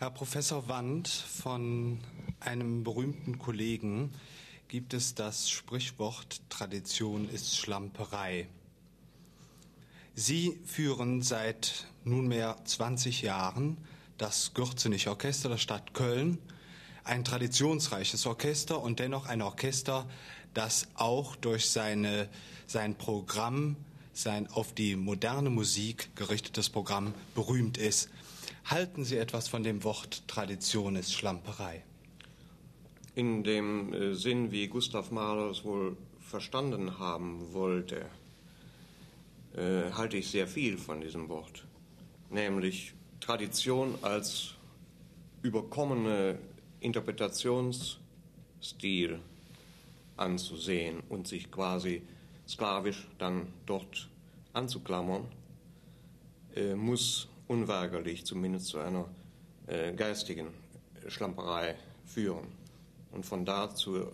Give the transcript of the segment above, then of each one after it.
Herr Professor Wand, von einem berühmten Kollegen gibt es das Sprichwort Tradition ist Schlamperei. Sie führen seit nunmehr 20 Jahren das Gürzenich-Orchester der Stadt Köln, ein traditionsreiches Orchester und dennoch ein Orchester, das auch durch seine, sein Programm, sein auf die moderne Musik gerichtetes Programm berühmt ist. Halten Sie etwas von dem Wort Tradition ist Schlamperei? In dem äh, Sinn, wie Gustav Mahler es wohl verstanden haben wollte, äh, halte ich sehr viel von diesem Wort, nämlich Tradition als überkommene Interpretationsstil anzusehen und sich quasi sklavisch dann dort anzuklammern, äh, muss unweigerlich zumindest zu einer äh, geistigen Schlamperei führen. Und von da zur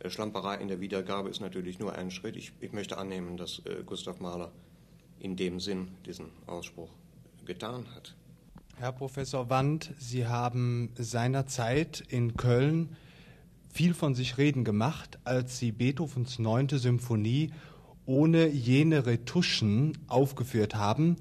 äh, Schlamperei in der Wiedergabe ist natürlich nur ein Schritt. Ich, ich möchte annehmen, dass äh, Gustav Mahler in dem Sinn diesen Ausspruch getan hat. Herr Professor Wand, Sie haben seinerzeit in Köln viel von sich reden gemacht, als Sie Beethovens neunte Symphonie ohne jene Retuschen aufgeführt haben,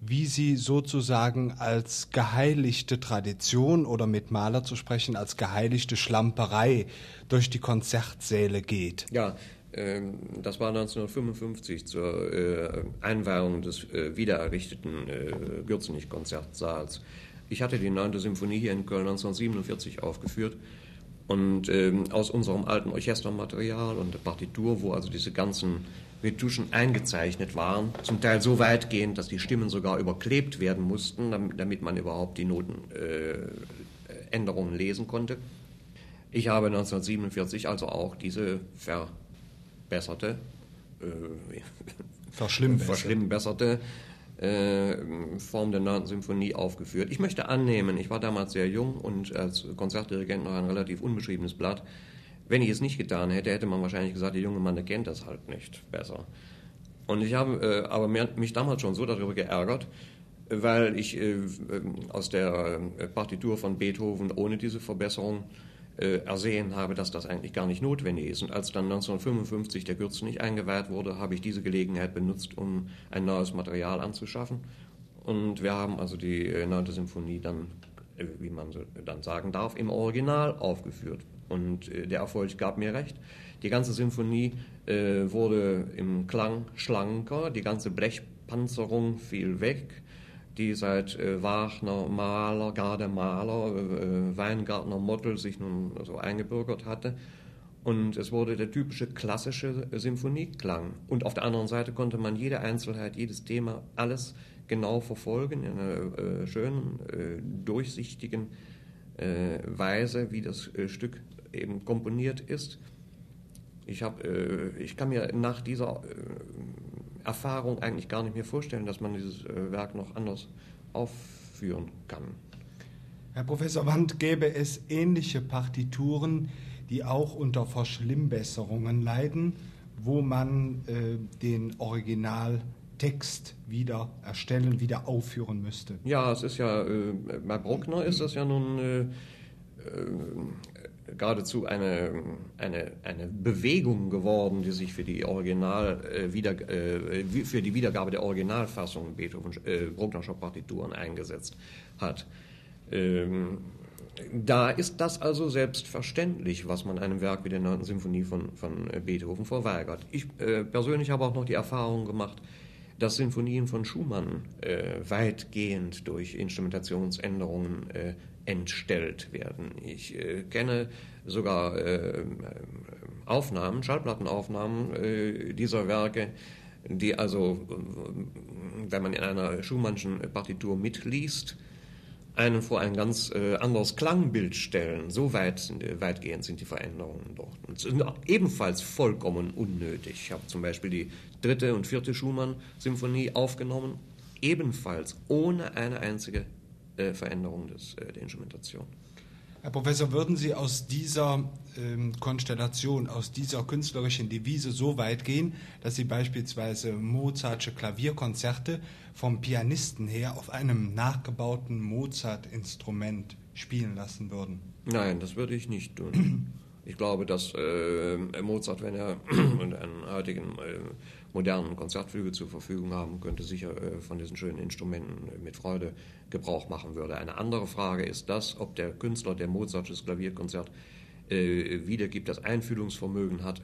wie sie sozusagen als geheiligte Tradition oder mit Maler zu sprechen, als geheiligte Schlamperei durch die Konzertsäle geht. Ja, ähm, das war 1955 zur äh, Einweihung des äh, wiedererrichteten äh, Gürzenich-Konzertsaals. Ich hatte die 9. Symphonie hier in Köln 1947 aufgeführt und ähm, aus unserem alten Orchestermaterial und der Partitur, wo also diese ganzen Retuschen eingezeichnet waren, zum Teil so weitgehend, dass die Stimmen sogar überklebt werden mussten, damit, man überhaupt die Notenänderungen lesen konnte. Ich habe 1947 also auch diese ver verbesserte, äh, verschlimmbesserte äh, Form der 9. Symphonie aufgeführt. Ich möchte annehmen, ich war damals sehr jung und als Konzertdirigent noch ein relativ unbeschriebenes Blatt. Wenn ich es nicht getan hätte, hätte man wahrscheinlich gesagt, der junge Mann der kennt das halt nicht besser. Und ich habe äh, aber mich damals schon so darüber geärgert, weil ich äh, aus der äh, Partitur von Beethoven ohne diese Verbesserung äh, ersehen habe, dass das eigentlich gar nicht notwendig ist. Und als dann 1955 der Gürtel nicht eingeweiht wurde, habe ich diese Gelegenheit benutzt, um ein neues Material anzuschaffen. Und wir haben also die äh, 9. Symphonie dann, äh, wie man so dann sagen darf, im Original aufgeführt. Und äh, der Erfolg gab mir recht. Die ganze Symphonie äh, wurde im Klang schlanker, die ganze Blechpanzerung fiel weg die seit äh, Wagner, Mahler, Garde Mahler, äh, Weingartner Mottl sich nun so eingebürgert hatte. Und es wurde der typische klassische Symphonieklang. Und auf der anderen Seite konnte man jede Einzelheit, jedes Thema, alles genau verfolgen in einer äh, schönen, äh, durchsichtigen äh, Weise, wie das äh, Stück eben komponiert ist. Ich, hab, ich kann mir nach dieser Erfahrung eigentlich gar nicht mehr vorstellen, dass man dieses äh, Werk noch anders aufführen kann. Herr Professor Wand, gäbe es ähnliche Partituren, die auch unter Verschlimmbesserungen leiden, wo man äh, den Originaltext wieder erstellen, wieder aufführen müsste? Ja, es ist ja, äh, bei Bruckner ist das ja nun äh, äh geradezu eine, eine, eine Bewegung geworden, die sich für die Original äh, wieder, äh, für die Wiedergabe der Originalfassung Beethoven äh, Brucknerscher Partituren eingesetzt hat. Ähm, da ist das also selbstverständlich, was man einem Werk wie der 9. Symphonie von, von Beethoven verweigert. Ich äh, persönlich habe auch noch die Erfahrung gemacht, dass Sinfonien von Schumann äh, weitgehend durch Instrumentationsänderungen äh, entstellt werden. Ich äh, kenne sogar äh, Aufnahmen, Schallplattenaufnahmen äh, dieser Werke, die also, wenn man in einer Schumannschen Partitur mitliest, einen vor ein ganz äh, anderes Klangbild stellen. So weit äh, weitgehend sind die Veränderungen dort. Und sind ebenfalls vollkommen unnötig. Ich habe zum Beispiel die dritte und vierte Schumann-Symphonie aufgenommen, ebenfalls ohne eine einzige äh, Veränderung des, äh, der Instrumentation. Herr Professor, würden Sie aus dieser ähm, Konstellation, aus dieser künstlerischen Devise so weit gehen, dass Sie beispielsweise Mozartsche Klavierkonzerte vom Pianisten her auf einem nachgebauten Mozart-Instrument spielen lassen würden? Nein, das würde ich nicht tun. Ich glaube, dass äh, Mozart, wenn er einen heutigen äh, modernen Konzertflügel zur Verfügung haben könnte, sicher äh, von diesen schönen Instrumenten mit Freude Gebrauch machen würde. Eine andere Frage ist das, ob der Künstler, der Mozartsches Klavierkonzert äh, wiedergibt, das Einfühlungsvermögen hat,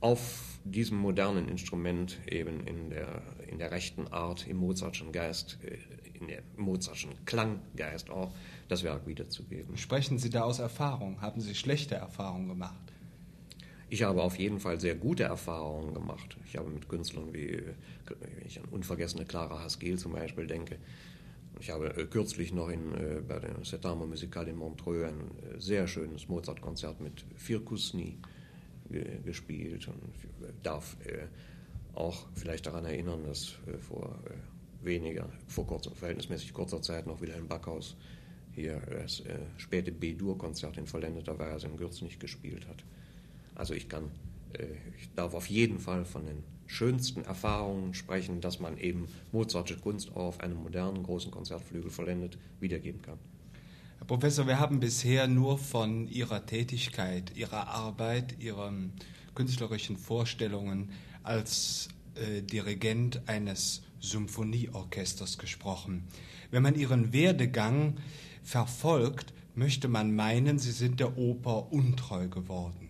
auf diesem modernen Instrument eben in der, in der rechten Art, im Mozartschen Geist, äh, in der Mozartschen Klanggeist auch, das Werk wiederzugeben. Sprechen Sie da aus Erfahrung? Haben Sie schlechte Erfahrungen gemacht? Ich habe auf jeden Fall sehr gute Erfahrungen gemacht. Ich habe mit Künstlern wie, wenn ich an unvergessene Clara Haskell zum Beispiel denke, ich habe äh, kürzlich noch in, äh, bei der Setama Musical in Montreux ein äh, sehr schönes Mozart-Konzert mit Firkusni gespielt und darf auch vielleicht daran erinnern, dass vor weniger, vor kurzer, verhältnismäßig kurzer Zeit noch Wilhelm Backhaus hier das späte B-Dur-Konzert in vollendeter Weise in Gürz nicht gespielt hat. Also ich kann, äh, ich darf auf jeden Fall von den schönsten Erfahrungen sprechen, dass man eben Mozartsche Kunst auf einem modernen großen Konzertflügel vollendet wiedergeben kann. Herr Professor, wir haben bisher nur von Ihrer Tätigkeit, Ihrer Arbeit, Ihren künstlerischen Vorstellungen als äh, Dirigent eines Symphonieorchesters gesprochen. Wenn man Ihren Werdegang verfolgt, möchte man meinen, Sie sind der Oper untreu geworden.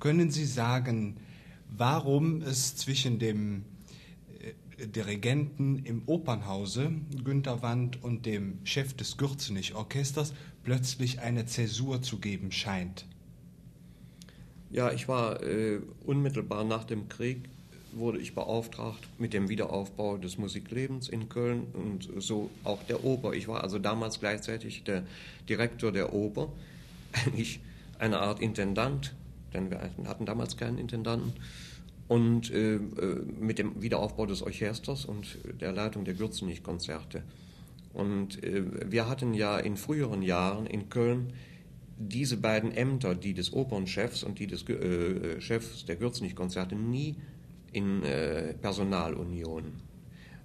Können Sie sagen, warum es zwischen dem äh, Dirigenten im Opernhause, Günter Wand, und dem Chef des Gürzenich-Orchesters plötzlich eine Zäsur zu geben scheint? Ja, ich war äh, unmittelbar nach dem Krieg wurde ich beauftragt mit dem Wiederaufbau des Musiklebens in Köln und so auch der Oper. Ich war also damals gleichzeitig der Direktor der Oper, eigentlich eine Art Intendant denn wir hatten damals keinen Intendanten. Und äh, äh, mit dem Wiederaufbau des Orchesters und der Leitung der Gürzenich-Konzerte. Und äh, wir hatten ja in früheren Jahren in Köln diese beiden Ämter, die des Opernchefs und die des äh, Chefs der Gürzenich-Konzerte, nie in äh, Personalunion.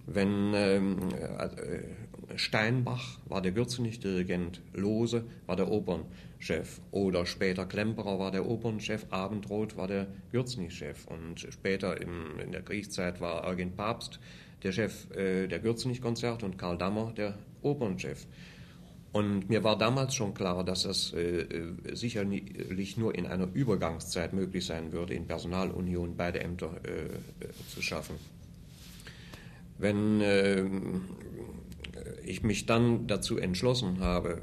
Wenn ähm, äh, Steinbach war der Gürzenich-Dirigent, Lose war der Opernchef. Chef. Oder später Klemperer war der Opernchef, Abendroth war der Gürzenich-Chef. Und später im, in der Kriegszeit war Eugen Papst der Chef äh, der Gürzenich-Konzerte und Karl Dammer der Opernchef. Und mir war damals schon klar, dass es äh, äh sicherlich nur in einer Übergangszeit möglich sein würde, in Personalunion beide Ämter äh, äh zu schaffen. Wenn äh, ich mich dann dazu entschlossen habe,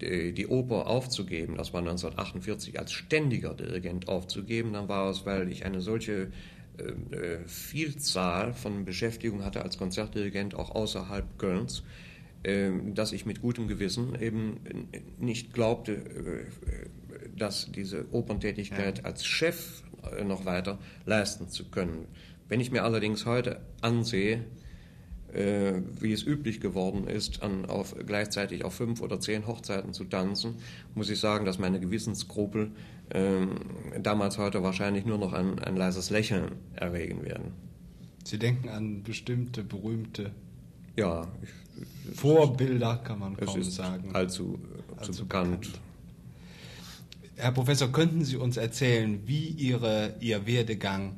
die Oper aufzugeben, das war 1948 als ständiger Dirigent aufzugeben, dann war es, weil ich eine solche äh, äh, Vielzahl von Beschäftigungen hatte als Konzertdirigent auch außerhalb Kölns, äh, dass ich mit gutem Gewissen eben nicht glaubte, äh, dass diese Operntätigkeit ja. als Chef noch weiter leisten zu können. Wenn ich mir allerdings heute ansehe, wie es üblich geworden ist, an, auf, gleichzeitig auf fünf oder zehn Hochzeiten zu tanzen, muss ich sagen, dass meine Gewissensskrupel äh, damals heute wahrscheinlich nur noch ein, ein leises Lächeln erregen werden. Sie denken an bestimmte berühmte ja, ich, Vorbilder, kann man kaum es ist sagen. Allzu, allzu bekannt. bekannt. Herr Professor, könnten Sie uns erzählen, wie Ihre, Ihr Werdegang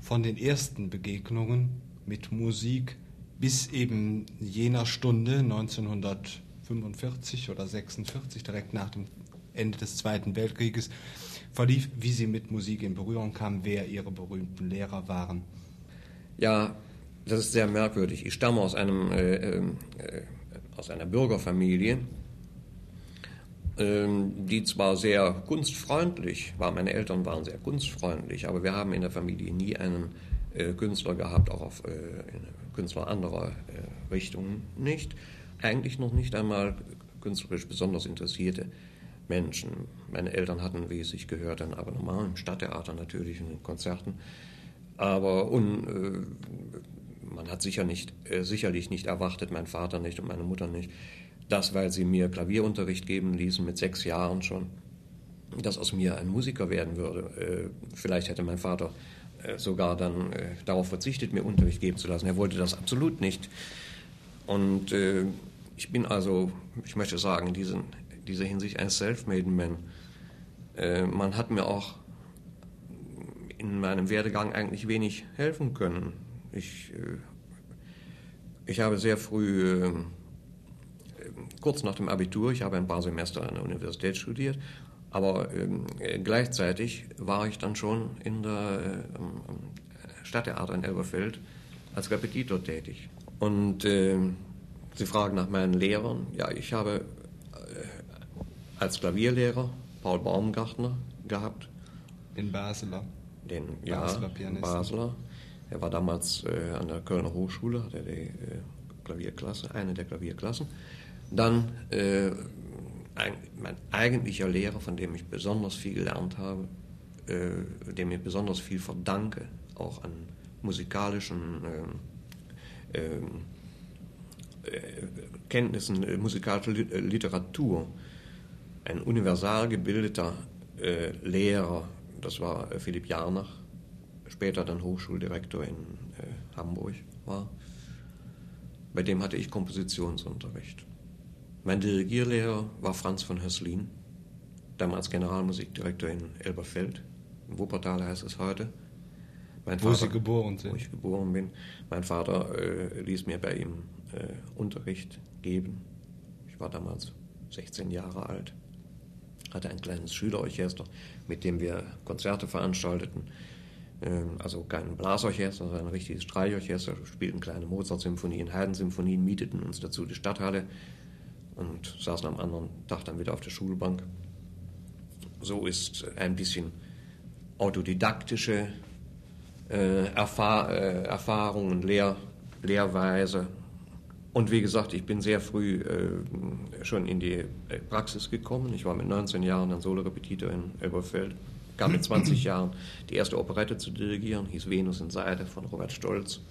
von den ersten Begegnungen mit Musik bis eben jener Stunde 1945 oder 46, direkt nach dem Ende des Zweiten Weltkrieges, verlief, wie Sie mit Musik in Berührung kamen, wer Ihre berühmten Lehrer waren. Ja, das ist sehr merkwürdig. Ich stamme aus, einem, äh, äh, aus einer Bürgerfamilie, äh, die zwar sehr kunstfreundlich war, meine Eltern waren sehr kunstfreundlich, aber wir haben in der Familie nie einen Künstler gehabt, auch auf äh, Künstler anderer äh, Richtungen nicht. Eigentlich noch nicht einmal künstlerisch besonders interessierte Menschen. Meine Eltern hatten, wie es sich gehört, ein Abonnement im Stadttheater natürlich und in Konzerten. Aber un, äh, man hat sicher nicht, äh, sicherlich nicht erwartet, mein Vater nicht und meine Mutter nicht, das, weil sie mir Klavierunterricht geben ließen mit sechs Jahren schon, dass aus mir ein Musiker werden würde. Äh, vielleicht hätte mein Vater äh, sogar dann äh, darauf verzichtet, mir Unterricht geben zu lassen. Er wollte das absolut nicht. Und äh, ich bin also, ich möchte sagen, in diesen, dieser Hinsicht ein Self-Made Man. Äh, man hat mir auch in meinem Werdegang eigentlich wenig helfen können. Ich, äh, ich habe sehr früh, äh, kurz nach dem Abitur, ich habe ein paar Semester an der Universität studiert, aber ähm, gleichzeitig war ich dann schon in der Stadttheater in Elberfeld als Repetitor tätig. Und äh, Sie fragen nach meinen Lehrern. Ja, ich habe äh, als Klavierlehrer Paul Baumgartner gehabt. In Basler. Den ja, Basler Pianisten. Basler. Er war damals äh, an der Kölner Hochschule, hatte die äh, Klavierklasse, eine der Klavierklassen. Dann äh, mein eigentlicher Lehrer, von dem ich besonders viel gelernt habe, äh, dem ich besonders viel verdanke, auch an musikalischen äh, äh, Kenntnissen äh, musikalischer äh, Literatur, ein universal gebildeter äh, Lehrer, das war Philipp Jarnach, später dann Hochschuldirektor in äh, Hamburg war. Bei dem hatte ich Kompositionsunterricht. Mein Dirigierlehrer war Franz von Höslin, damals Generalmusikdirektor in Elberfeld. In Wuppertal heißt es heute. Mein wo Vater, Sie geboren sind. Wo ich geboren bin. Mein Vater äh, ließ mir bei ihm äh, Unterricht geben. Ich war damals 16 Jahre alt, hatte ein kleines Schülerorchester, mit dem wir Konzerte veranstalteten. Ähm, also kein Blasorchester, sondern ein richtiges Streichorchester, wir spielten kleine Mozart-Symphonien, Haydn-Symphonien, mieteten uns dazu die Stadthalle und saßen am anderen Tag dann wieder auf der Schulbank. So ist ein bisschen autodidaktische äh, Erfahr äh, Erfahrung und Lehr Lehrweise und wie gesagt, ich bin sehr früh äh, schon in die äh, Praxis gekommen. Ich war mit 19 Jahren ein Solo-Repetitor in Elberfeld. Kam mit 20 Jahren die erste Operette zu dirigieren, hieß Venus in Seide von Robert Stolz.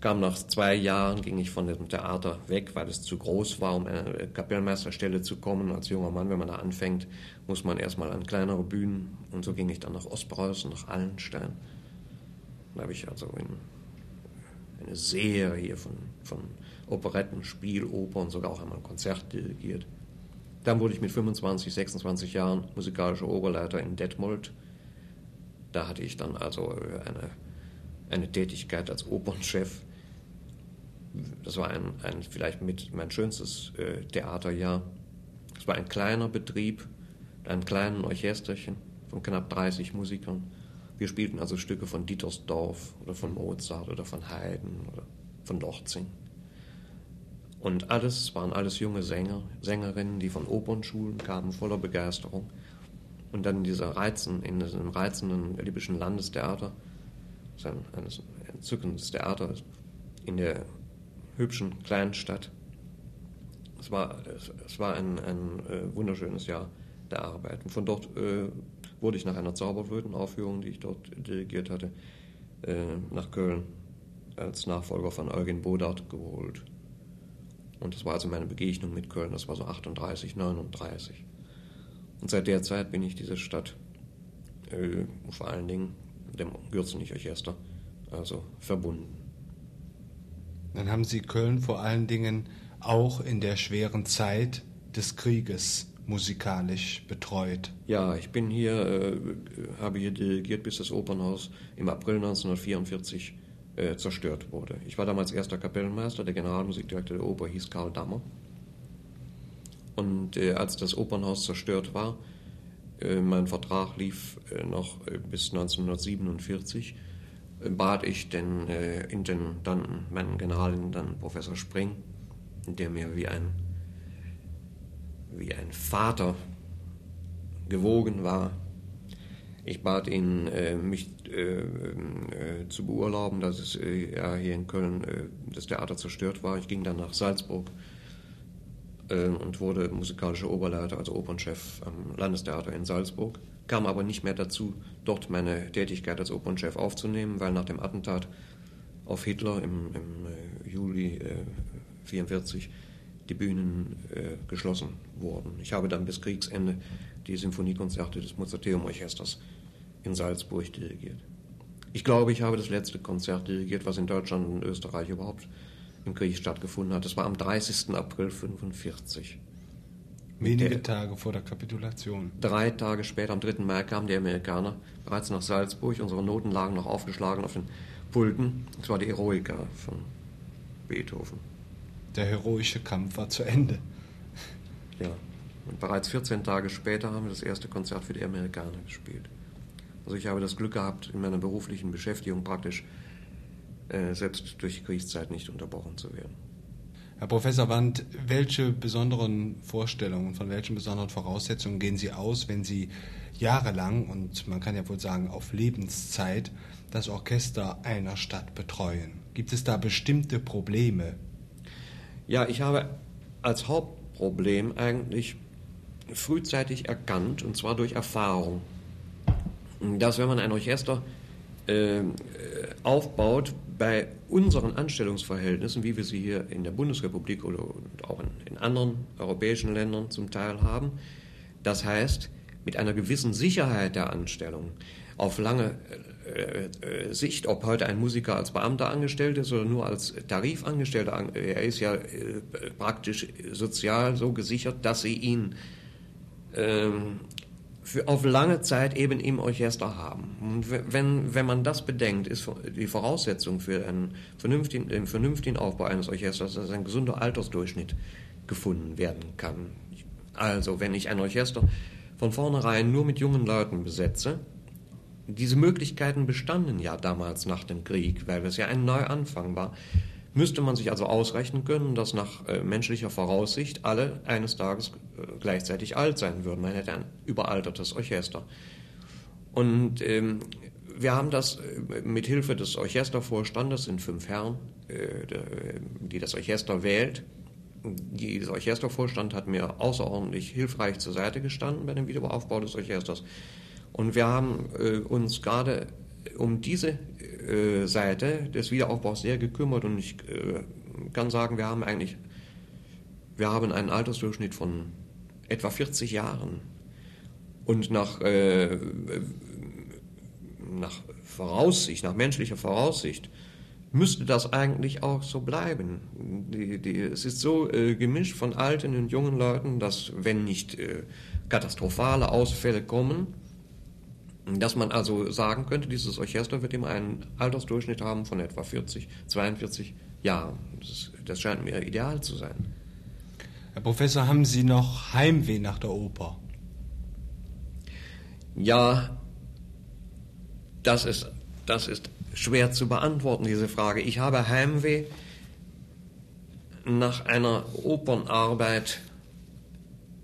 Kam nach zwei Jahren, ging ich von dem Theater weg, weil es zu groß war, um eine Kapellmeisterstelle zu kommen. Als junger Mann, wenn man da anfängt, muss man erstmal an kleinere Bühnen. Und so ging ich dann nach Ostpreußen, nach Allenstein. Da habe ich also in eine Serie von, von Operetten, Spielopern, sogar auch einmal ein Konzert dirigiert. Dann wurde ich mit 25, 26 Jahren musikalischer Oberleiter in Detmold. Da hatte ich dann also äh, eine, eine Tätigkeit als Opernchef. Das war ein, ein vielleicht mit mein schönstes äh, Theaterjahr. Es war ein kleiner Betrieb, ein kleines Orchesterchen von knapp 30 Musikern. Wir spielten also Stücke von Dietersdorf oder von Mozart oder von Haydn oder von Lortzing. Und alles waren alles junge Sänger, Sängerinnen, die von Opernschulen kamen, voller Begeisterung. Und dann in, dieser Reizen, in diesem reizenden libyschen Landestheater, das ein, ein entzückendes Theater in der hübschen kleinen Stadt. Es war, es, es war ein, ein äh, wunderschönes Jahr der Arbeit. Und von dort äh, wurde ich nach einer Zauberflötenaufführung, die ich dort dirigiert hatte, äh, nach Köln als Nachfolger von Eugen Bodart geholt. Und das war also meine Begegnung mit Köln, das war so 38, 39. Und seit der Zeit bin ich diese Stadt, äh, vor allen Dingen dem Gürzenich-Orchester, also verbunden. Dann haben Sie Köln vor allen Dingen auch in der schweren Zeit des Krieges musikalisch betreut? Ja, ich bin hier, äh, habe hier dirigiert, bis das Opernhaus im April 1944 äh, zerstört wurde. Ich war damals erster Kapellmeister, der Generalmusikdirektor der Oper hieß Karl Dammer. Und äh, als das Opernhaus zerstört war, äh, mein Vertrag lief äh, noch äh, bis 1947, bat ich den Intendanten, meinen Generalintendanten Professor Spring, der mir wie ein wie ein Vater gewogen war. Ich bat ihn, äh, mich äh, äh, zu beurlauben, dass es ja hier in Köln das Theater zerstört war. Ich ging dann nach Salzburg und wurde musikalischer Oberleiter, also Opernchef am Landestheater in Salzburg. Kam aber nicht mehr dazu, dort meine Tätigkeit als Opernchef aufzunehmen, weil nach dem Attentat auf Hitler im, im Juli 1944 die Bühnen äh, geschlossen wurden. Ich habe dann bis Kriegsende die Symphoniekonzerte des Mozarteum-Orchesters in Salzburg dirigiert. Ich glaube, ich habe das letzte Konzert dirigiert, was in Deutschland und Österreich überhaupt im Krieg stattgefunden hat. Das war am 30. April 1945. Wenige der, Tage vor der Kapitulation. Drei Tage später, am 3. Mai, kamen die Amerikaner bereits nach Salzburg. Unsere Noten lagen noch aufgeschlagen auf den Pulten. Es war die Eroica von Beethoven. Der heroische Kampf war zu Ende. Ja. Und bereits 14 Tage später haben wir das erste Konzert für die Amerikaner gespielt. Also ich habe das Glück gehabt, in meiner beruflichen Beschäftigung praktisch selbst durch die Kriegszeit nicht unterbrochen zu werden. Herr Professor Wandt, welche besonderen Vorstellungen, von welchen besonderen Voraussetzungen gehen Sie aus, wenn Sie jahrelang und man kann ja wohl sagen auf Lebenszeit das Orchester einer Stadt betreuen? Gibt es da bestimmte Probleme? Ja, ich habe als Hauptproblem eigentlich frühzeitig erkannt, und zwar durch Erfahrung, dass wenn man ein Orchester äh, aufbaut, bei unseren Anstellungsverhältnissen, wie wir sie hier in der Bundesrepublik oder auch in, anderen europäischen Ländern zum Teil haben, das heißt, mit einer gewissen Sicherheit der Anstellung. Auf lange äh, äh, Sicht, ob heute ein Musiker als Beamter angestellt ist oder nur als Tarifangestellter, er ist ja äh, praktisch sozial so gesichert, dass sie ihn ähm, für, auf lange Zeit eben im Orchester haben. Und wenn, wenn man das bedenkt, ist die Voraussetzung für einen vernünftigen, den vernünftigen Aufbau eines Orchesters, dass ein gesunder Altersdurchschnitt gefunden werden kann. Also, wenn ich ein Orchester von vornherein nur mit jungen Leuten besetze, diese Möglichkeiten bestanden ja damals nach dem Krieg, weil es ja ein Neuanfang war, müsste man sich also ausrechnen können, dass nach äh, menschlicher Voraussicht alle eines Tages äh, gleichzeitig alt sein würden. Man hätte ein überaltertes Orchester. Und ähm, wir haben das äh, mit Hilfe des Orchestervorstandes, sind fünf Herren, äh, die das Orchester wählt. Dieser Orchestervorstand hat mir außerordentlich hilfreich zur Seite gestanden bei dem Wiederaufbau des Orchesters. Und wir haben äh, uns gerade um diese äh, Seite des Wiederaufbaus sehr gekümmert und ich äh, kann sagen, wir haben eigentlich, wir haben einen Altersdurchschnitt von etwa 40 Jahren. Und nach, äh, nach Voraussicht, nach menschlicher Voraussicht, müsste das eigentlich auch so bleiben. Die, die, es ist so äh, gemischt von alten und jungen Leuten, dass wenn nicht äh, katastrophale Ausfälle kommen, dass man also sagen könnte, dieses Orchester wird immer einen Altersdurchschnitt haben von etwa 40, 42 Jahren. Das, das scheint mir ideal zu sein. Herr Professor, haben Sie noch Heimweh nach der Oper? Ja, das ist, das ist schwer zu beantworten, diese Frage. Ich habe Heimweh nach einer Opernarbeit,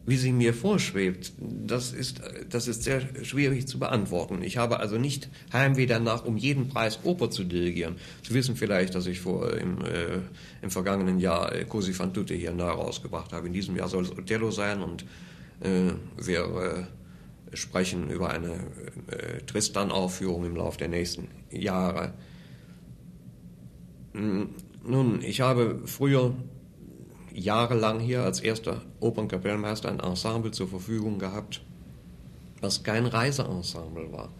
wie sie mir vorschwebt, das ist, das ist sehr schwierig zu beantworten. Ich habe also nicht Heimweh danach, um jeden Preis Oper zu dirigieren. Sie wissen vielleicht, dass ich vor, im, äh, im vergangenen Jahr äh, Cosi fan tutte hier neu rausgebracht habe. In diesem Jahr soll es Othello sein und äh, wir äh, sprechen über eine äh, Tristan-Aufführung im Laufe der nächsten Jahre. Hm, nun, ich habe früher jahrelang hier als erster Opernkapellmeister ein Ensemble zur Verfügung gehabt, was kein Reiseensemble war.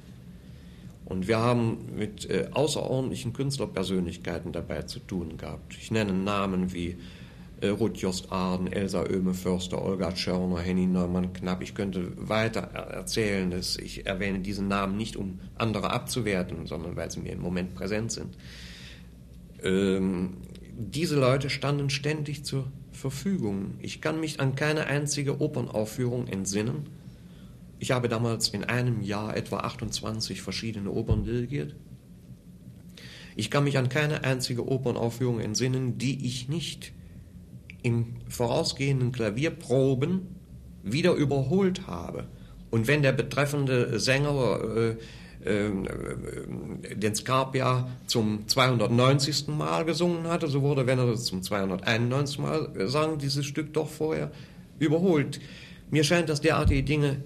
Und wir haben mit äh, außerordentlichen Künstlerpersönlichkeiten dabei zu tun gehabt. Ich nenne Namen wie äh, Ruth Jost Arden, Elsa Oehme Förster, Olga Tschörner, Henny Neumann Knapp. Ich könnte weiter erzählen, dass ich erwähne diese Namen nicht, um andere abzuwerten, sondern weil sie mir im Moment präsent sind. Ähm, diese Leute standen ständig zur Verfügung. Ich kann mich an keine einzige Opernaufführung entsinnen. Ich habe damals in einem Jahr etwa 28 verschiedene Opern dirigiert. Ich kann mich an keine einzige Opernaufführung entsinnen, die ich nicht im vorausgehenden Klavierproben wieder überholt habe. Und wenn der betreffende Sänger äh, den Scarpia zum 290. Mal gesungen hatte, so wurde, wenn er das zum 291. Mal sang, dieses Stück doch vorher überholt. Mir scheint, dass derartige Dinge,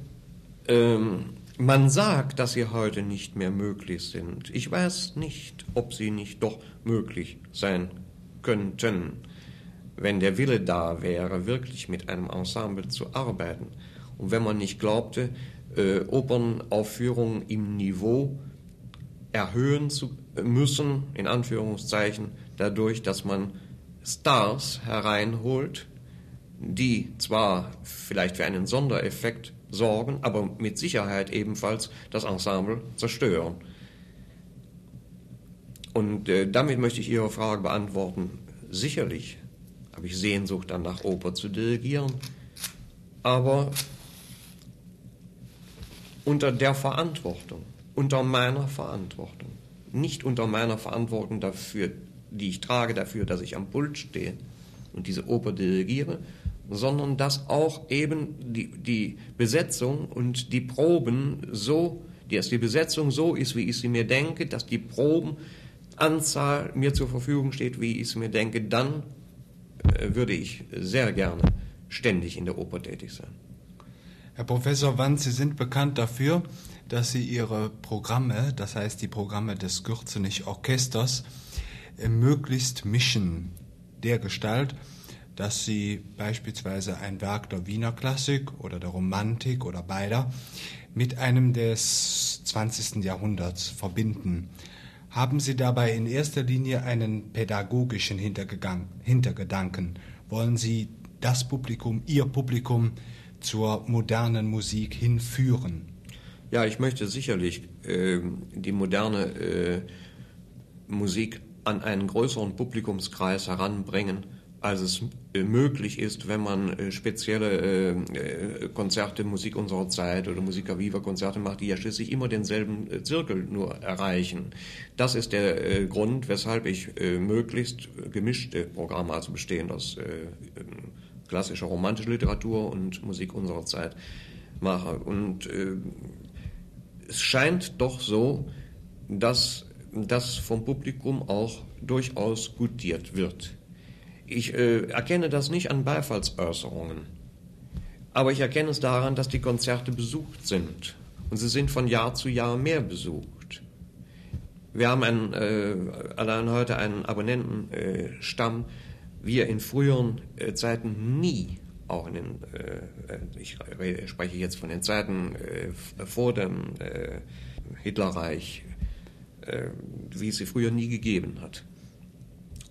ähm, man sagt, dass sie heute nicht mehr möglich sind. Ich weiß nicht, ob sie nicht doch möglich sein könnten. wenn der Wille da wäre, wirklich mit einem Ensemble zu arbeiten und wenn man nicht glaubte, äh, Opernaufführungen im Niveau erhöhen zu müssen, in Anführungszeichen, dadurch, dass man Stars hereinholt, die zwar vielleicht für einen Sondereffekt sorgen, aber mit Sicherheit ebenfalls das Ensemble zerstören. Und äh, damit möchte ich Ihre Frage beantworten. Sicherlich habe ich Sehnsucht danach, Oper zu dirigieren, aber unter der Verantwortung, unter meiner Verantwortung, nicht unter meiner Verantwortung dafür, die ich trage dafür, dass ich am Pult stehe und diese Oper dirigiere, sondern dass auch eben die, die Besetzung und die Proben so, dass die Besetzung so ist, wie ich sie mir denke, dass die Probenanzahl mir zur Verfügung steht, wie ich es mir denke, dann äh, würde ich sehr gerne ständig in der Oper tätig sein. Herr Professor Wandt, Sie sind bekannt dafür, dass Sie Ihre Programme, das heißt die Programme des Gürzenich Orchesters, äh, möglichst mischen, der Gestalt, dass Sie beispielsweise ein Werk der Wiener Klassik oder der Romantik oder beider mit einem des 20. Jahrhunderts verbinden. Haben Sie dabei in erster Linie einen pädagogischen Hintergedanken? Wollen Sie das Publikum, Ihr Publikum, zur modernen Musik hinführen? Ja, ich möchte sicherlich äh, die moderne äh, Musik an einen größeren Publikumskreis heranbringen, als es äh, möglich ist, wenn man äh, spezielle äh, Konzerte, Musik unserer Zeit oder Musica Viva Konzerte macht, die ja schließlich immer denselben Zirkel nur erreichen. Das ist der Grund, weshalb ich möglichst gemischte Programme, also bestehend aus klassischer romantischer Literatur und Musik unserer Zeit mache. Und äh, es scheint doch so, dass das vom Publikum auch durchaus gutiert wird. Ich äh, erkenne das nicht an Beifallsäußerungen, aber ich erkenne es daran, dass die Konzerte besucht sind. Und sie sind von Jahr zu Jahr mehr besucht. Wir haben einen, äh, allein heute einen Abonnentenstamm, äh, wir in früheren äh, Zeiten nie, auch in den, äh, ich rede, spreche jetzt von den Zeiten äh, vor dem äh, Hitlerreich, äh, wie es sie früher nie gegeben hat.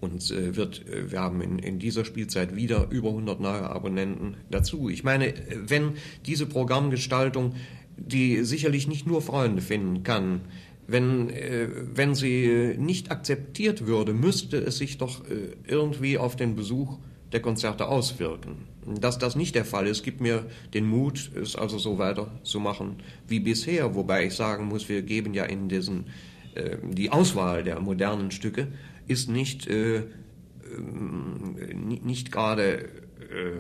Und äh, wird, wir haben in, in dieser Spielzeit wieder über 100 neue Abonnenten dazu. Ich meine, wenn diese Programmgestaltung, die sicherlich nicht nur Freunde finden kann, wenn, äh, wenn sie nicht akzeptiert würde, müsste es sich doch äh, irgendwie auf den Besuch der Konzerte auswirken. Dass das nicht der Fall ist, gibt mir den Mut, es also so weiterzumachen wie bisher, wobei ich sagen muss, wir geben ja in diesen, äh, die Auswahl der modernen Stücke ist nicht, äh, äh, nicht gerade äh,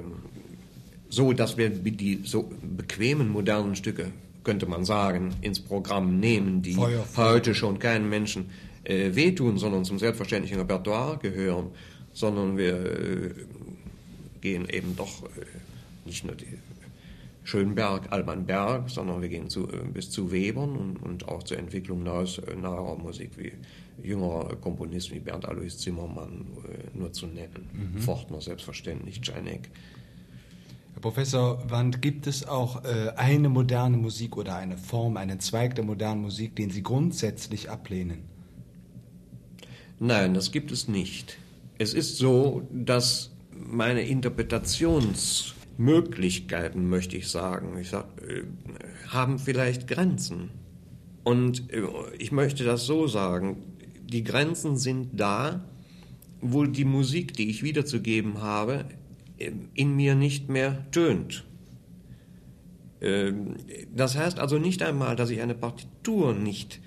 so, dass wir die so bequemen modernen Stücke könnte man sagen, ins Programm nehmen, die Feuer, Feuer. heute schon keinen Menschen äh, wehtun, sondern zum selbstverständlichen Repertoire gehören, sondern wir äh, gehen eben doch äh, nicht nur die Schönberg, Alban Berg, sondern wir gehen zu, äh, bis zu Webern und, und auch zur Entwicklung neues, äh, neuerer Musik wie jüngerer Komponisten wie Bernd Alois Zimmermann äh, nur zu nennen, mhm. Fortner selbstverständlich, Janek. Herr Professor Wand, gibt es auch äh, eine moderne Musik oder eine Form, einen Zweig der modernen Musik, den Sie grundsätzlich ablehnen? Nein, das gibt es nicht. Es ist so, dass meine Interpretationsmöglichkeiten, möchte ich sagen, ich sag, äh, haben vielleicht Grenzen. Und äh, ich möchte das so sagen, die Grenzen sind da, wo die Musik, die ich wiederzugeben habe, in mir nicht mehr tönt. Ähm, das heißt also nicht einmal, dass ich eine Partitur nicht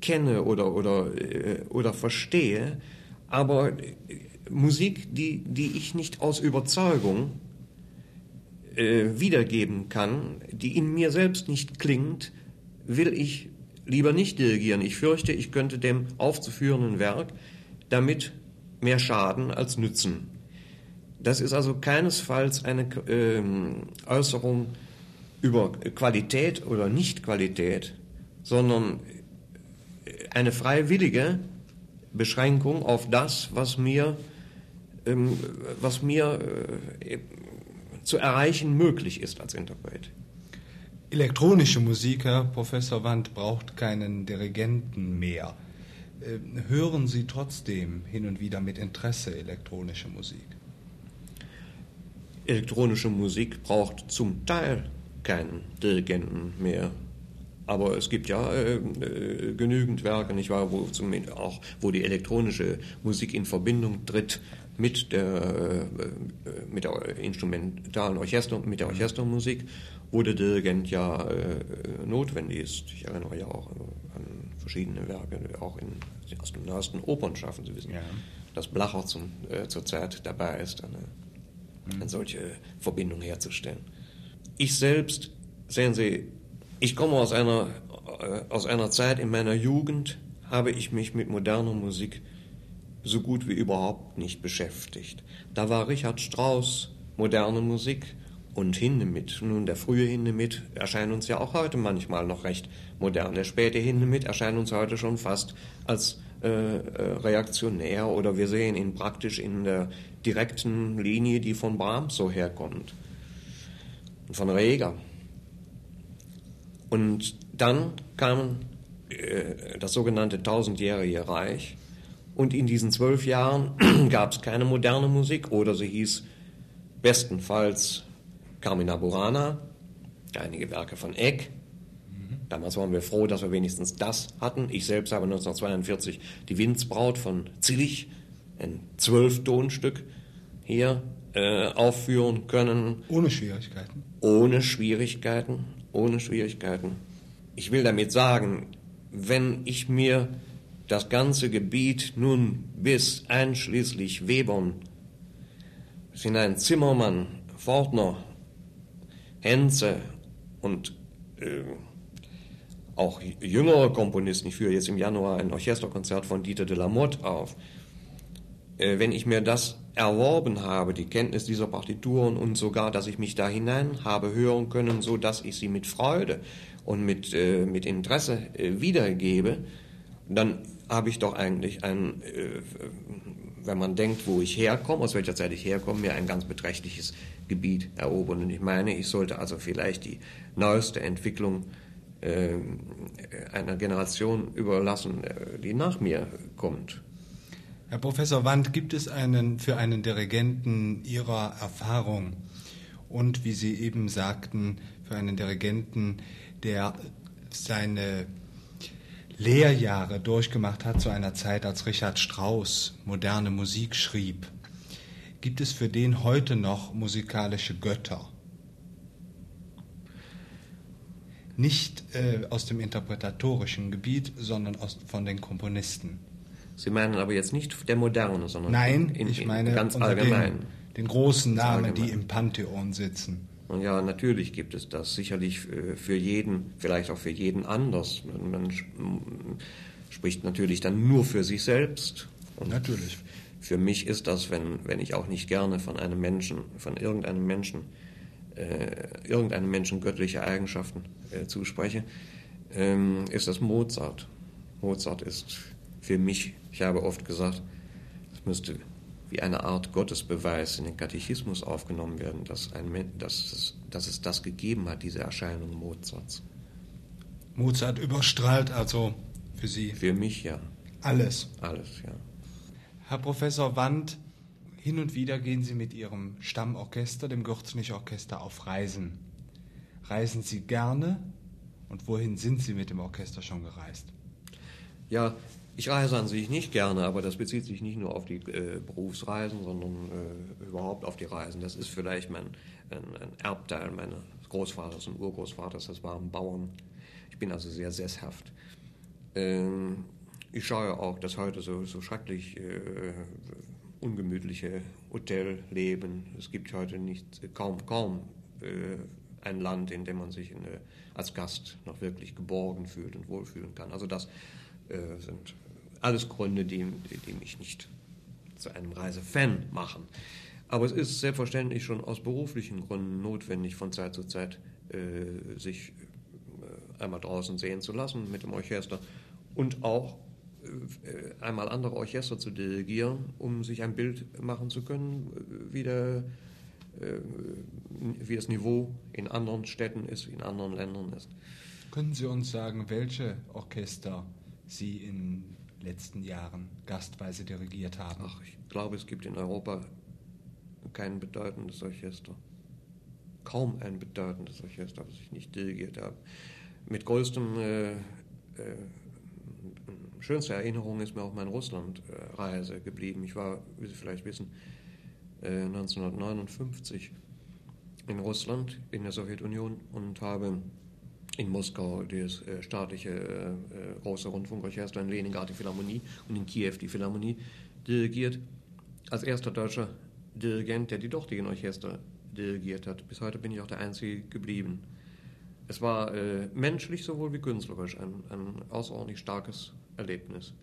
kenne oder, oder, äh, oder verstehe, aber Musik, die, die ich nicht aus Überzeugung äh, wiedergeben kann, die in mir selbst nicht klingt, will ich lieber nicht dirigieren. Ich fürchte, ich könnte dem aufzuführenden Werk damit mehr schaden als nützen. Das ist also keinesfalls eine ähm, Äußerung über Qualität oder Nichtqualität, sondern eine freiwillige Beschränkung auf das, was mir ähm, was mir äh, zu erreichen möglich ist als Interpret. Elektronische Musik, Herr Professor Wand, braucht keinen Dirigenten mehr. Äh, hören Sie trotzdem hin und wieder mit Interesse elektronische Musik? Elektronische Musik braucht zum Teil keinen Dirigenten mehr. Aber es gibt ja äh, äh, genügend Werke, nicht wahr, wo, zum, auch, wo die elektronische Musik in Verbindung tritt mit der, äh, mit der instrumentalen Orchester, mit der Orchestermusik, wo der Dirigent ja äh, notwendig ist. Ich erinnere ja auch an verschiedene Werke, auch in, aus dem neuesten Opernschaffen. Sie wissen, ja. dass Blacher zum, äh, zurzeit dabei ist, eine, mhm. Eine solche Verbindung herzustellen. Ich selbst, sehen Sie, ich komme aus einer, äh, aus einer Zeit in meiner Jugend, habe ich mich mit moderner Musik so gut wie überhaupt nicht beschäftigt. Da war Richard Strauss moderne Musik und Hindemith. Nun, der frühe Hindemith erscheint uns ja auch heute manchmal noch recht modern. Der späte Hindemith erscheint uns heute schon fast als äh, äh, reaktionär oder wir sehen ihn praktisch in der direkten Linie, die von Brahms so herkommt. Von Reger. Und dann kam äh, das sogenannte tausendjährige Reich und in diesen zwölf Jahren gab es keine moderne Musik oder sie hieß bestenfalls Carmina Burana, einige Werke von Eck. Damals waren wir froh, dass wir wenigstens das hatten. Ich selbst habe 1942 die Windsbraut von Zillich, ein Zwölftonstück, hier äh, aufführen können. Ohne Schwierigkeiten? Ohne Schwierigkeiten, ohne Schwierigkeiten. Ich will damit sagen, wenn ich mir das ganze Gebiet nun bis einschließlich Webern, bis hinein Zimmermann, Fortner, Henze und äh, auch jüngere Komponisten. Ich führe jetzt im Januar ein Orchesterkonzert von Dieter de la Motte auf. Äh, wenn ich mir das erworben habe, die Kenntnis dieser Partituren und sogar, dass ich mich da hinein habe hören können, so dass ich sie mit Freude und mit, äh, mit Interesse äh, wiedergebe, dann habe ich doch eigentlich ein, äh, wenn man denkt, wo ich herkomme, aus welcher Zeit ich herkomme, mir ein ganz beträchtliches Gebiet erobern. Und ich meine, ich sollte also vielleicht die neueste Entwicklung äh, einer Generation überlassen, äh, die nach mir kommt. Herr Professor Wand, gibt es einen für einen Dirigenten Ihrer Erfahrung und, wie Sie eben sagten, für einen Dirigenten, der seine Lehrjahre durchgemacht hat zu einer Zeit, als Richard Strauss moderne Musik schrieb, gibt es für den heute noch musikalische Götter? Nicht äh, aus dem interpretatorischen Gebiet, sondern aus, von den Komponisten. Sie meinen aber jetzt nicht der Moderne, sondern Nein, in, in, ich meine ganz allgemein. Den, den großen Namen, die im Pantheon sitzen. Und ja, natürlich gibt es das. Sicherlich äh, für jeden, vielleicht auch für jeden anders. Man, man spricht natürlich dann nur für sich selbst. Und natürlich. Für mich ist das, wenn, wenn ich auch nicht gerne von einem Menschen, von irgendeinem Menschen, äh, irgendeinem Menschen göttliche Eigenschaften äh, zuspreche, ähm, ist das Mozart. Mozart ist für mich, ich habe oft gesagt, es müsste wie eine Art Gottesbeweis in den Katechismus aufgenommen werden, dass, ein, dass, es, dass es das gegeben hat, diese Erscheinung Mozarts. Mozart überstrahlt also für Sie? Für mich ja. Alles? Alles, ja. Herr Professor Wand, hin und wieder gehen Sie mit Ihrem Stammorchester, dem Gürzenich-Orchester, auf Reisen. Reisen Sie gerne und wohin sind Sie mit dem Orchester schon gereist? Ja, ich reise an sich nicht gerne, aber das bezieht sich nicht nur auf die äh, Berufsreisen, sondern äh, überhaupt auf die Reisen. Das ist vielleicht mein, ein, ein Erbteil meines Großvaters und Urgroßvaters, das waren Bauern. Ich bin also sehr sesshaft. Ähm, ich schaue auch das heute so, so schrecklich äh, ungemütliche Hotelleben. Es gibt heute nicht kaum, kaum äh, ein Land, in dem man sich in, äh, als Gast noch wirklich geborgen fühlt und wohlfühlen kann. Also das äh, sind alles Gründe, die, die mich nicht zu einem Reisefan machen. Aber es ist selbstverständlich schon aus beruflichen Gründen notwendig, von Zeit zu Zeit äh, sich äh, einmal draußen sehen zu lassen mit dem Orchester und auch einmal andere Orchester zu dirigieren, um sich ein Bild machen zu können, wie, der, äh, wie das Niveau in anderen Städten ist, in anderen Ländern ist. Können Sie uns sagen, welche Orchester Sie in den letzten Jahren gastweise dirigiert haben? Ach, ich glaube, es gibt in Europa kein bedeutendes Orchester. Kaum ein bedeutendes Orchester, das ich nicht dirigiert habe. Mit größtem äh, äh, schönste Erinnerung ist mir auch meine Russlandreise geblieben. Ich war, wie Sie vielleicht wissen, 1959 äh, in Russland, in der Sowjetunion und habe in Moskau das äh, staatliche äh, große Rundfunkorchester, in Leningrad die Philharmonie und in Kiew die Philharmonie dirigiert. Als erster deutscher Dirigent, der die dortigen Orchester dirigiert hat. Bis heute bin ich auch der Einzige geblieben. Es war äh, menschlich sowohl wie künstlerisch ein, ein außerordentlich starkes Erlebnis.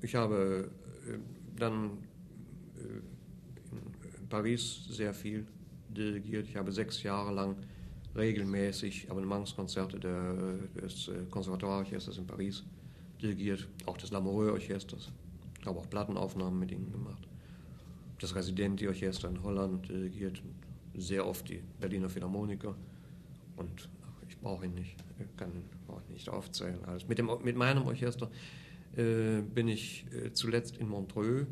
Ich habe äh, dann äh, in Paris sehr viel dirigiert. Ich habe sechs Jahre lang regelmäßig Abonnementskonzerte des äh, Konservatoire-Orchesters in Paris dirigiert, auch des Lamoureux-Orchesters. Ich habe auch Plattenaufnahmen mit ihnen gemacht. Das Residenti-Orchester in Holland dirigiert sehr oft die Berliner Philharmoniker. Und ich brauche ihn nicht, ich kann ihn nicht aufzählen. Alles. Mit, dem, mit meinem Orchester äh, bin ich äh, zuletzt in Montreux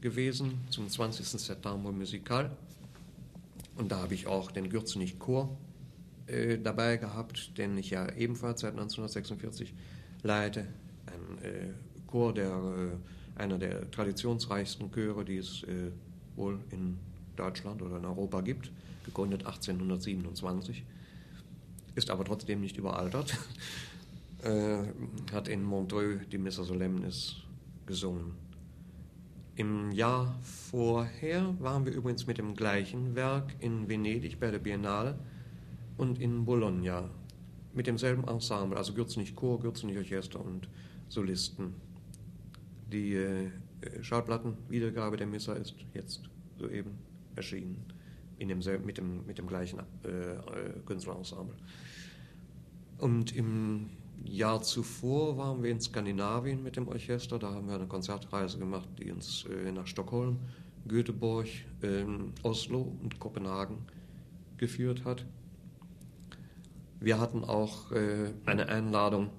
gewesen zum 20. Septembre Musical. Und da habe ich auch den Gürzenich Chor äh, dabei gehabt, den ich ja ebenfalls seit 1946 leite. Ein äh, Chor, der äh, einer der traditionsreichsten Chöre, die es äh, wohl in Deutschland oder in Europa gibt, gegründet 1827, ist aber trotzdem nicht überaltert. Äh, hat in Montreux die Missa Solemnis gesungen. Im Jahr vorher waren wir übrigens mit dem gleichen Werk in Venedig bei der Biennale und in Bologna mit demselben Ensemble, also Gürzenich Chor, Gürzenich Orchester und Solisten. Die äh, Schallplattenwiedergabe der Missa ist jetzt soeben erschienen, in demselben, mit, dem, mit dem gleichen äh, äh, Künstlerensemble. Und im Jahr zuvor waren wir in Skandinavien mit dem Orchester, da haben wir eine Konzertreise gemacht, die uns äh, nach Stockholm, Göteborg, ähm, Oslo und Kopenhagen geführt hat. Wir hatten auch äh, eine Einladung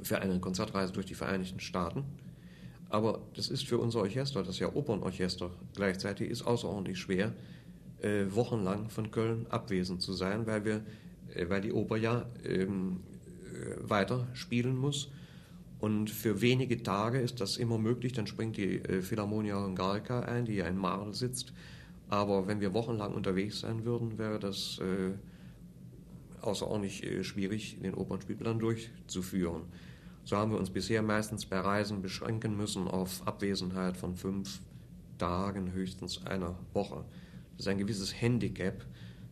für eine Konzertreise durch die Vereinigten Staaten. Aber das ist für unser Orchester, das ja Opernorchester gleichzeitig ist, außerordentlich schwer, äh, wochenlang von Köln abwesend zu sein, weil, wir, weil die Oper ja ähm, äh, weiter spielen muss. Und für wenige Tage ist das immer möglich, dann springt die äh, Philharmonia Hungarica ein, die ja in Marl sitzt. Aber wenn wir wochenlang unterwegs sein würden, wäre das äh, außerordentlich äh, schwierig, den Opernspielplan durchzuführen. So haben wir uns bisher meistens bei Reisen beschränken müssen auf Abwesenheit von fünf Tagen, höchstens einer Woche. Das ist ein gewisses Handicap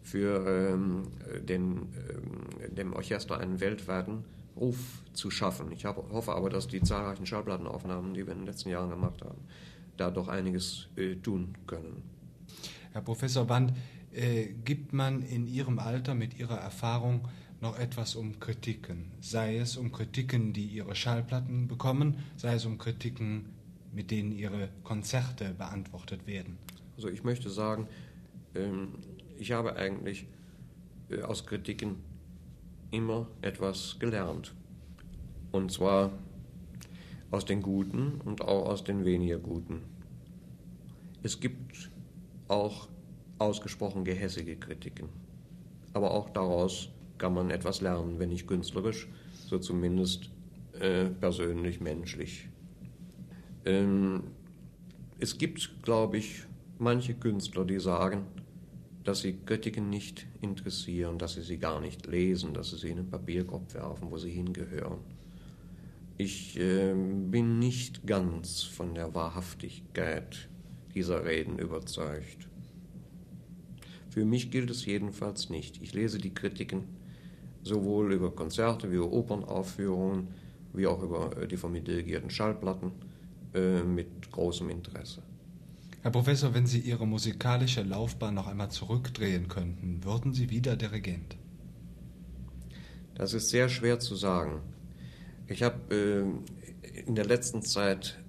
für ähm, den, ähm, dem Orchester einen weltweiten Ruf zu schaffen. Ich hab, hoffe aber, dass die zahlreichen Schallplattenaufnahmen, die wir in den letzten Jahren gemacht haben, da doch einiges äh, tun können. Herr Professor Wand, äh, gibt man in Ihrem Alter mit Ihrer Erfahrung noch etwas um Kritiken? Sei es um Kritiken, die Ihre Schallplatten bekommen, sei es um Kritiken, mit denen Ihre Konzerte beantwortet werden? Also ich möchte sagen, ähm, ich habe eigentlich äh, aus Kritiken immer etwas gelernt. Und zwar aus den Guten und auch aus den weniger Guten. Es gibt auch ausgesprochen gehässige Kritiken. Aber auch daraus kann man etwas lernen, wenn nicht künstlerisch, so zumindest äh, persönlich, menschlich. Ähm, es gibt, glaube ich, manche Künstler, die sagen, dass sie Kritiken nicht interessieren, dass sie sie gar nicht lesen, dass sie sie in den Papierkorb werfen, wo sie hingehören. Ich äh, bin nicht ganz von der Wahrhaftigkeit dieser Reden überzeugt. Für mich gilt es jedenfalls nicht. Ich lese die Kritiken sowohl über Konzerte wie über Opernaufführungen, wie auch über äh, die von mir dirigierten Schallplatten äh, mit großem Interesse. Herr Professor, wenn Sie Ihre musikalische Laufbahn noch einmal zurückdrehen könnten, würden Sie wieder Dirigent? Das ist sehr schwer zu sagen. Ich habe äh, in der letzten Zeit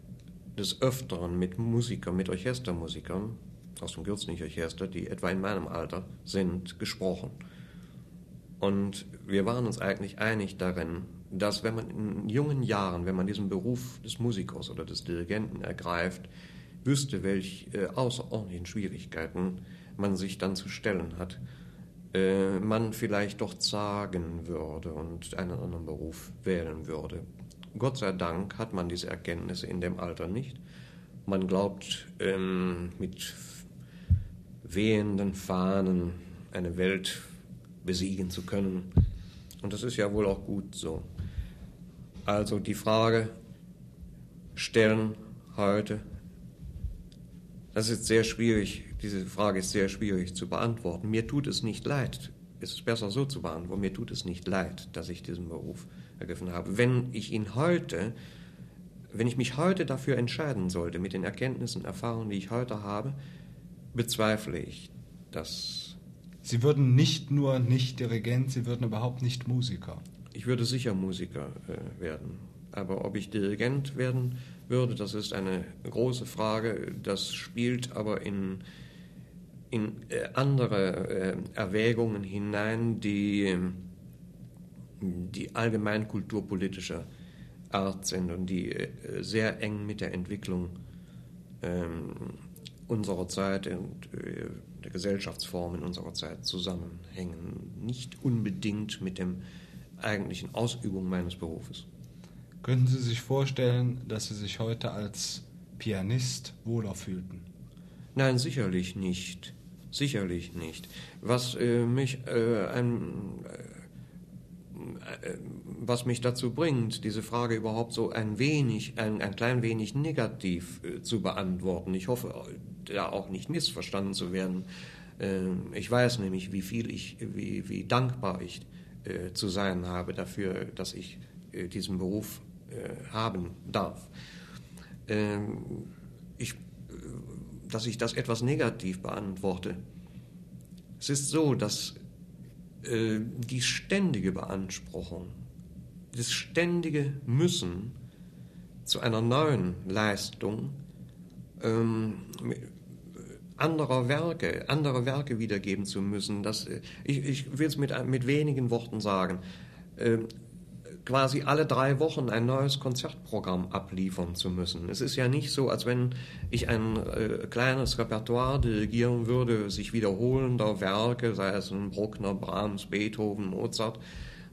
des Öfteren mit Musikern, mit Orchestermusikern aus dem Gürzenich-Orchester, die etwa in meinem Alter sind, gesprochen. Und wir waren uns eigentlich einig darin, dass wenn man in jungen Jahren, wenn man diesen Beruf des Musikers oder des Dirigenten ergreift, wüsste, welche äh, außerordentlichen Schwierigkeiten man sich dann zu stellen hat, äh, man vielleicht doch zagen würde und einen anderen Beruf wählen würde. Gott sei Dank hat man diese Erkenntnisse in dem Alter nicht. Man glaubt, ähm, mit wehenden Fahnen eine Welt besiegen zu können. Und das ist ja wohl auch gut so. Also die Frage stellen heute, das ist sehr schwierig, diese Frage ist sehr schwierig zu beantworten. Mir tut es nicht leid, es ist besser so zu beantworten, mir tut es nicht leid, dass ich diesen Beruf ergriffen habe. Wenn ich ihn heute, wenn ich mich heute dafür entscheiden sollte, mit den Erkenntnissen Erfahrungen, die ich heute habe, bezweifle ich, dass Sie würden nicht nur nicht Dirigent, Sie würden überhaupt nicht Musiker. Ich würde sicher Musiker äh, werden. Aber ob ich Dirigent werden würde, das ist eine große Frage. Das spielt aber in, in äh, andere äh, Erwägungen hinein, die, die allgemein kulturpolitischer Art sind und die äh, sehr eng mit der Entwicklung ähm, unserer Zeit und der Gesellschaftsformen unserer Zeit zusammenhängen, nicht unbedingt mit dem eigentlichen Ausübung meines Berufes. Könnten Sie sich vorstellen, dass Sie sich heute als Pianist wohler fühlten? Nein, sicherlich nicht. Sicherlich nicht. Was äh, mich äh, ein, äh, was mich dazu bringt, diese Frage überhaupt so ein wenig, ein, ein klein wenig negativ äh, zu beantworten. Ich hoffe, da auch nicht missverstanden zu werden. Ähm, ich weiß nämlich, wie viel ich, wie, wie dankbar ich äh, zu sein habe dafür, dass ich äh, diesen Beruf äh, haben darf. Ähm, ich, dass ich das etwas negativ beantworte. Es ist so, dass die ständige Beanspruchung, das ständige Müssen zu einer neuen Leistung ähm, anderer Werke, andere Werke wiedergeben zu müssen. Das, äh, ich, ich will es mit, mit wenigen Worten sagen. Äh, quasi alle drei Wochen ein neues Konzertprogramm abliefern zu müssen. Es ist ja nicht so, als wenn ich ein äh, kleines Repertoire dirigieren würde, sich wiederholender Werke, sei es ein Bruckner, Brahms, Beethoven, Mozart,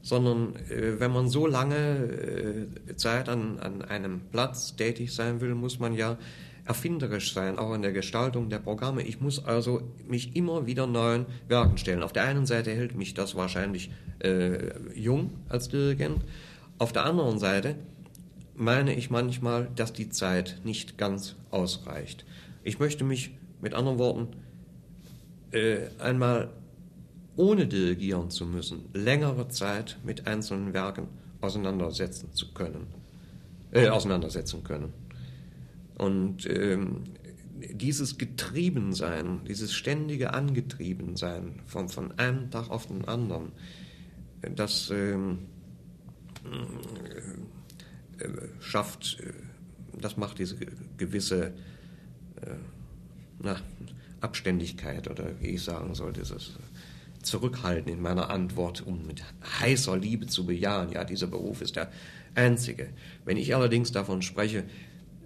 sondern äh, wenn man so lange äh, Zeit an, an einem Platz tätig sein will, muss man ja erfinderisch sein, auch in der Gestaltung der Programme. Ich muss also mich immer wieder neuen Werken stellen. Auf der einen Seite hält mich das wahrscheinlich äh, jung als Dirigent, auf der anderen Seite meine ich manchmal, dass die Zeit nicht ganz ausreicht. Ich möchte mich mit anderen Worten äh, einmal ohne dirigieren zu müssen, längere Zeit mit einzelnen Werken auseinandersetzen zu können, äh, auseinandersetzen können. Und ähm, dieses Getriebensein, dieses ständige Angetriebensein von, von einem Tag auf den anderen, das ähm, äh, schafft, äh, das macht diese gewisse äh, na, Abständigkeit oder wie ich sagen soll, dieses Zurückhalten in meiner Antwort, um mit heißer Liebe zu bejahen, ja, dieser Beruf ist der einzige. Wenn ich allerdings davon spreche,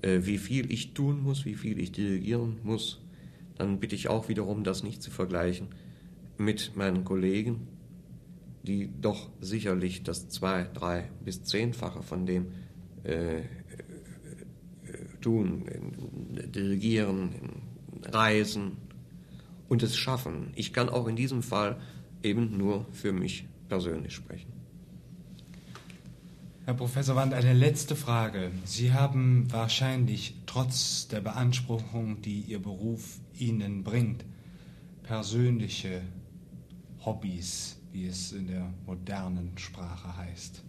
wie viel ich tun muss, wie viel ich dirigieren muss, dann bitte ich auch wiederum, das nicht zu vergleichen mit meinen Kollegen, die doch sicherlich das zwei, drei bis zehnfache von dem äh, äh, tun, dirigieren, reisen und es schaffen. Ich kann auch in diesem Fall eben nur für mich persönlich sprechen. Herr Professor Wand, eine letzte Frage. Sie haben wahrscheinlich trotz der Beanspruchung, die Ihr Beruf Ihnen bringt, persönliche Hobbys, wie es in der modernen Sprache heißt.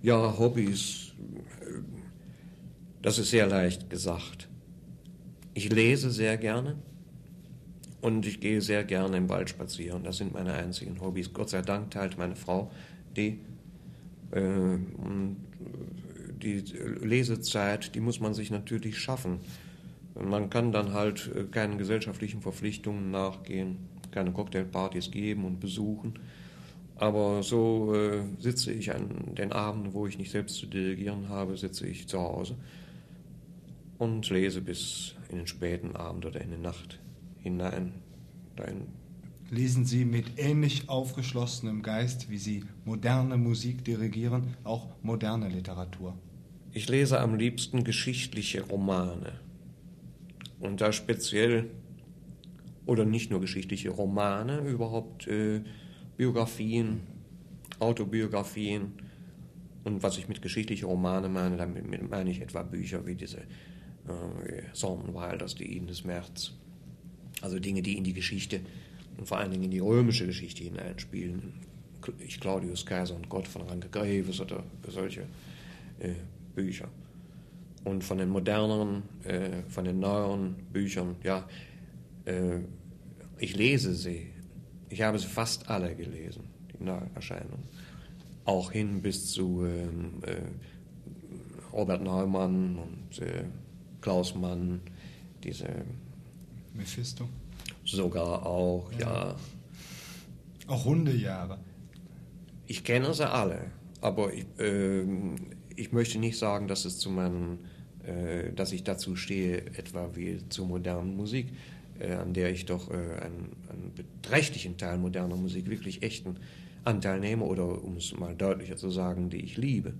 Ja, Hobbys, das ist sehr leicht gesagt. Ich lese sehr gerne und ich gehe sehr gerne im Wald spazieren. Das sind meine einzigen Hobbys. Gott sei Dank teilt meine Frau die Äh, und die Lesezeit, die muss man sich natürlich schaffen. Man kann dann halt äh, keinen gesellschaftlichen Verpflichtungen nachgehen, keine Cocktailpartys geben und besuchen. Aber so äh, sitze ich an den Abenden, wo ich nicht selbst zu dirigieren habe, sitze ich zu Hause und lese bis in den späten Abend oder in die Nacht hinein. Dein Lesen Sie mit ähnlich aufgeschlossenem Geist, wie Sie moderne Musik dirigieren, auch moderne Literatur? Ich lese am liebsten geschichtliche Romane. Und da speziell, oder nicht nur geschichtliche Romane, überhaupt äh, Biografien, Autobiografien. Und was ich mit geschichtlichen Romanen meine, damit meine ich etwa Bücher wie diese äh, Thornton Wilders, die Iden des März. Also Dinge, die in die Geschichte und vor allen Dingen in die römische Geschichte hineinspielen. Ich Claudius Kaiser und Gott von Ranke Graves oder solche äh, Bücher. Und von den moderneren, äh, von den neueren Büchern, ja, äh, ich lese sie. Ich habe sie fast alle gelesen, die Neuerscheinungen. Auch hin bis zu ähm, äh, Robert Neumann und äh, Klaus Mann, diese. Mephisto? Sogar auch, ja. ja. Auch Hundejahre. Ich kenne sie alle, aber ich, äh, ich möchte nicht sagen, dass es zu meinen, äh, dass ich dazu stehe, etwa wie zur modernen Musik, äh, an der ich doch äh, einen, einen beträchtlichen Teil moderner Musik wirklich echten Anteil nehme oder um es mal deutlicher zu sagen, die ich liebe.